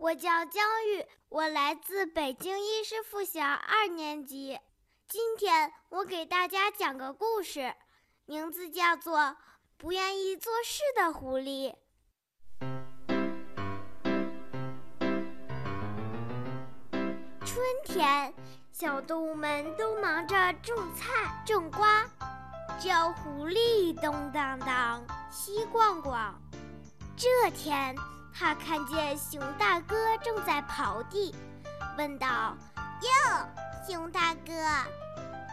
我叫江玉，我来自北京一师附小二年级。今天我给大家讲个故事，名字叫做《不愿意做事的狐狸》。春天，小动物们都忙着种菜、种瓜，只有狐狸东当当、西逛逛。这天。他看见熊大哥正在刨地，问道：“哟，熊大哥，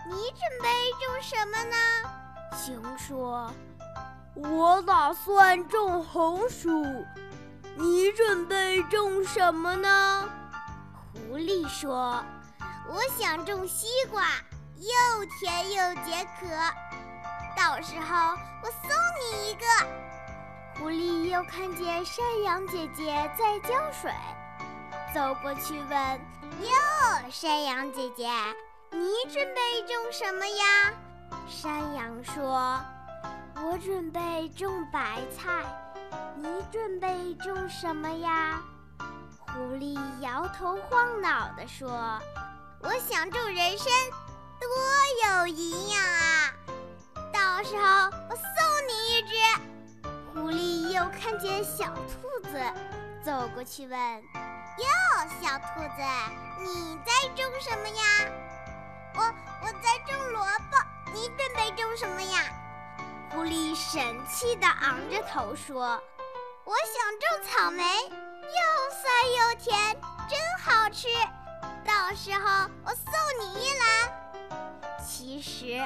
你准备种什么呢？”熊说：“我打算种红薯。你准备种什么呢？”狐狸说：“我想种西瓜，又甜又解渴。到时候我送你一个。”狐狸又看见山羊姐姐在浇水，走过去问：“哟，山羊姐姐，你准备种什么呀？”山羊说：“我准备种白菜。你准备种什么呀？”狐狸摇头晃脑地说：“我想种人参，多有营养啊！到时候。”狸又看见小兔子，走过去问：“哟，小兔子，你在种什么呀？”“我我在种萝卜。”“你准备种什么呀？”狐狸神气地昂着头说：“我想种草莓，又酸又甜，真好吃。到时候我送你一篮。”其实，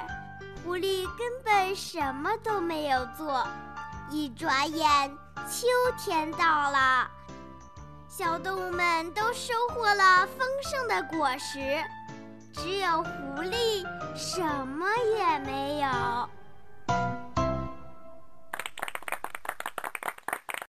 狐狸根本什么都没有做。一转眼，秋天到了，小动物们都收获了丰盛的果实，只有狐狸什么也没有。